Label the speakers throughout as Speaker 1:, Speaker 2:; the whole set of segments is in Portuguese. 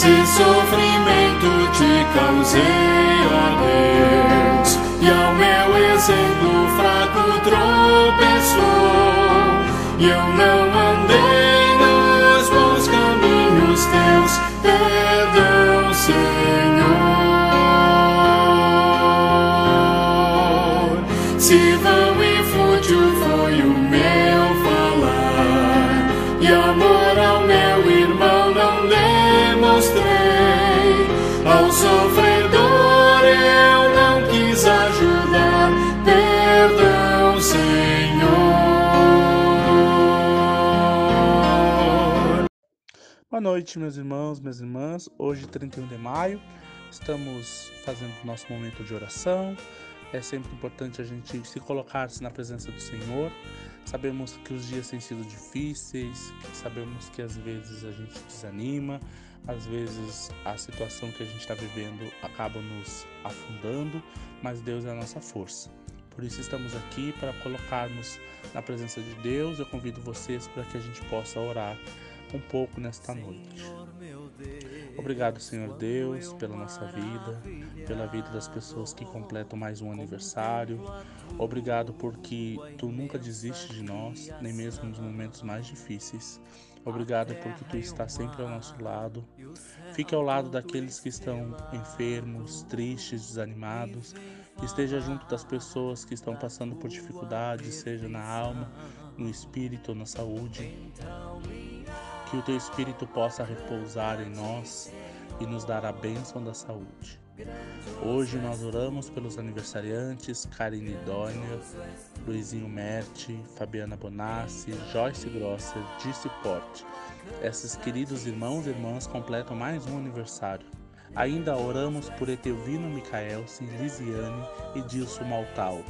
Speaker 1: Se sofrimento te causei, ó Deus, e ao meu exemplo fraco tropeçou, e eu não andei nos bons caminhos teus, perdão, Senhor. Se vão e fútil foi o meu falar, e amor ao meu irmão demonstrei, ao sofredor eu não quis ajudar, perdão, Senhor.
Speaker 2: Boa noite, meus irmãos, minhas irmãs. Hoje, 31 de maio, estamos fazendo nosso momento de oração. É sempre importante a gente se colocar na presença do Senhor. Sabemos que os dias têm sido difíceis, sabemos que às vezes a gente desanima, às vezes a situação que a gente está vivendo acaba nos afundando, mas Deus é a nossa força. Por isso estamos aqui para colocarmos na presença de Deus. Eu convido vocês para que a gente possa orar um pouco nesta noite. Obrigado, Senhor Deus, pela nossa vida, pela vida das pessoas que completam mais um aniversário. Obrigado porque tu nunca desistes de nós, nem mesmo nos momentos mais difíceis. Obrigado porque tu estás sempre ao nosso lado. Fique ao lado daqueles que estão enfermos, tristes, desanimados. Esteja junto das pessoas que estão passando por dificuldades, seja na alma, no espírito ou na saúde que o teu Espírito possa repousar em nós e nos dar a bênção da saúde. Hoje nós oramos pelos aniversariantes Karine Dônia, Luizinho Merti, Fabiana Bonassi, Joyce Grosser, Disse Porte. Esses queridos irmãos e irmãs completam mais um aniversário. Ainda oramos por Etelvino Micaelsen, Lisiane e Dilson Maltal,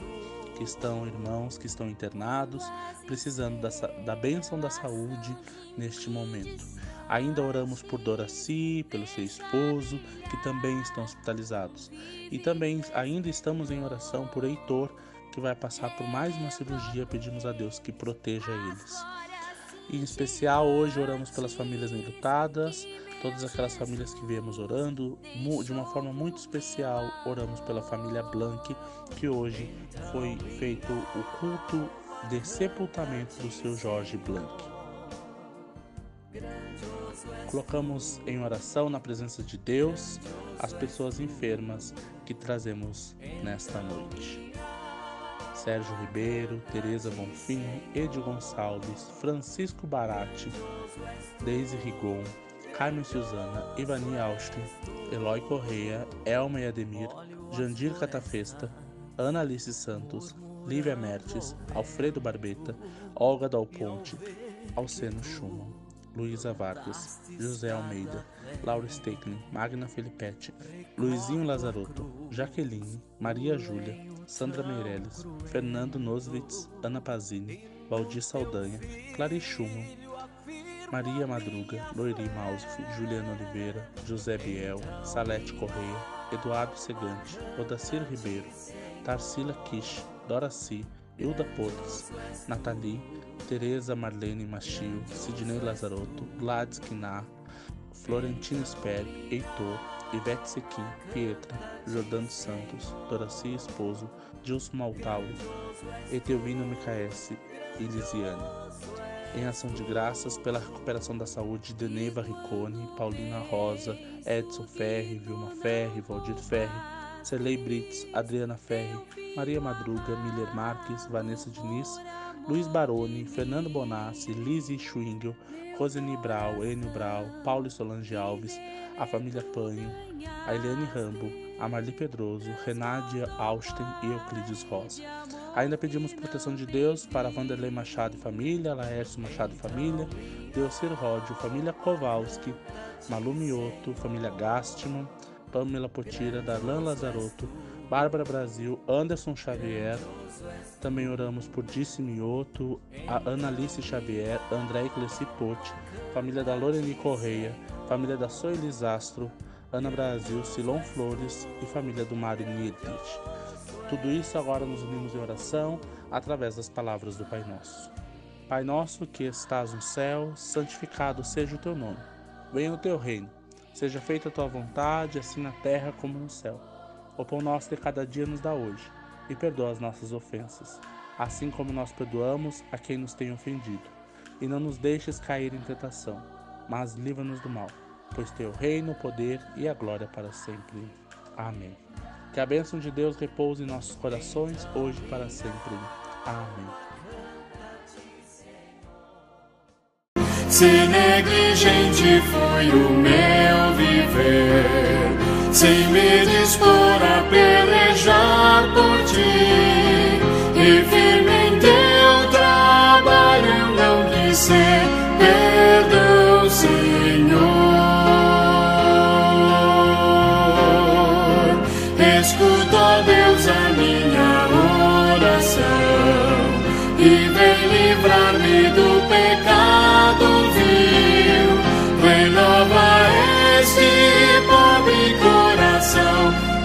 Speaker 2: que estão irmãos que estão internados, precisando da, da bênção da saúde neste momento. Ainda oramos por Doraci, pelo seu esposo, que também estão hospitalizados. E também ainda estamos em oração por Heitor, que vai passar por mais uma cirurgia. Pedimos a Deus que proteja eles. Em especial, hoje oramos pelas famílias enlutadas, todas aquelas famílias que viemos orando, de uma forma muito especial, oramos pela família Blank, que hoje foi feito o culto de sepultamento do seu Jorge Blank. Colocamos em oração na presença de Deus as pessoas enfermas que trazemos nesta noite. Sérgio Ribeiro, Tereza Bonfim, Edi Gonçalves, Francisco Barati, Deise Rigon, Carmen Suzana, Ivani Austin, Eloy Correia, Elma e Ademir, Jandir Catafesta, Ana Alice Santos, Lívia Mertes, Alfredo Barbeta, Olga Dal Ponte, Alceno Schumann, Luísa Vargas, José Almeida, Laura Steckling, Magna Felipetti, Luizinho Lazarotto, Jaqueline, Maria Júlia, Sandra Meirelles, Fernando Noswitz, Ana Pazini, Valdir Saldanha, Clarice Schumann, Maria Madruga, Loiri Mausf, Juliana Oliveira, José Biel, Salete Correia, Eduardo Segante, Odacir Ribeiro, Tarsila Kish, Doraci, Hilda Podres, Nathalie, Tereza Marlene Machio, Sidney Lazarotto, Gladys Quinar, Florentino Sper, Heitor, Ivete Sequim, Pietra, Jordano Santos, Doraci Esposo, Gilson Maltalo, Etelvino Micaesse e Lisiane. Em ação de graças pela recuperação da saúde de Neiva Riccone, Paulina Rosa, Edson Ferri, Vilma Ferri, Valdir Ferri, Celei Brits, Adriana Ferri, Maria Madruga, Miller Marques, Vanessa Diniz, Luiz Baroni, Fernando Bonassi, Lizzie Schwingel, Roseni Brau, Enio Brau, Paulo Solange Alves, a família Panho, a Eliane Rambo, a Marli Pedroso, Renádia Austin e Euclides Rosa. Ainda pedimos proteção de Deus para Vanderlei Machado e família, Laércio Machado e família, Deocir Ródio, família Kowalski, Malu Mioto, família Gastman, Pamela Potira, Darlan Lazarotto, Bárbara Brasil, Anderson Xavier. Também oramos por Disse Mioto, a Analice Xavier, André Clecipote, família da Loreni Correia, família da Soelis Astro, Ana Brasil, Silon Flores e família do Mário Niedlich. Tudo isso agora nos unimos em oração através das palavras do Pai Nosso. Pai nosso que estás no céu, santificado seja o teu nome. Venha o teu reino Seja feita a tua vontade, assim na terra como no céu. O pão nosso de cada dia nos dá hoje, e perdoa as nossas ofensas, assim como nós perdoamos a quem nos tem ofendido. E não nos deixes cair em tentação, mas livra-nos do mal, pois teu reino, o poder e a glória para sempre. Amém. Que a bênção de Deus repouse em nossos corações, hoje e para sempre. Amém.
Speaker 1: Se negligente foi o meu sem me dispor a pelejar por ti, e firme em teu trabalho não quis ser, perdão, Senhor. Escuta, ó Deus, a minha oração. E vem livrar-me do pecado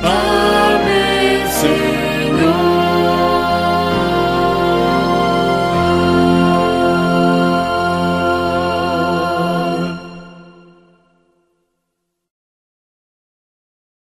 Speaker 1: Oh.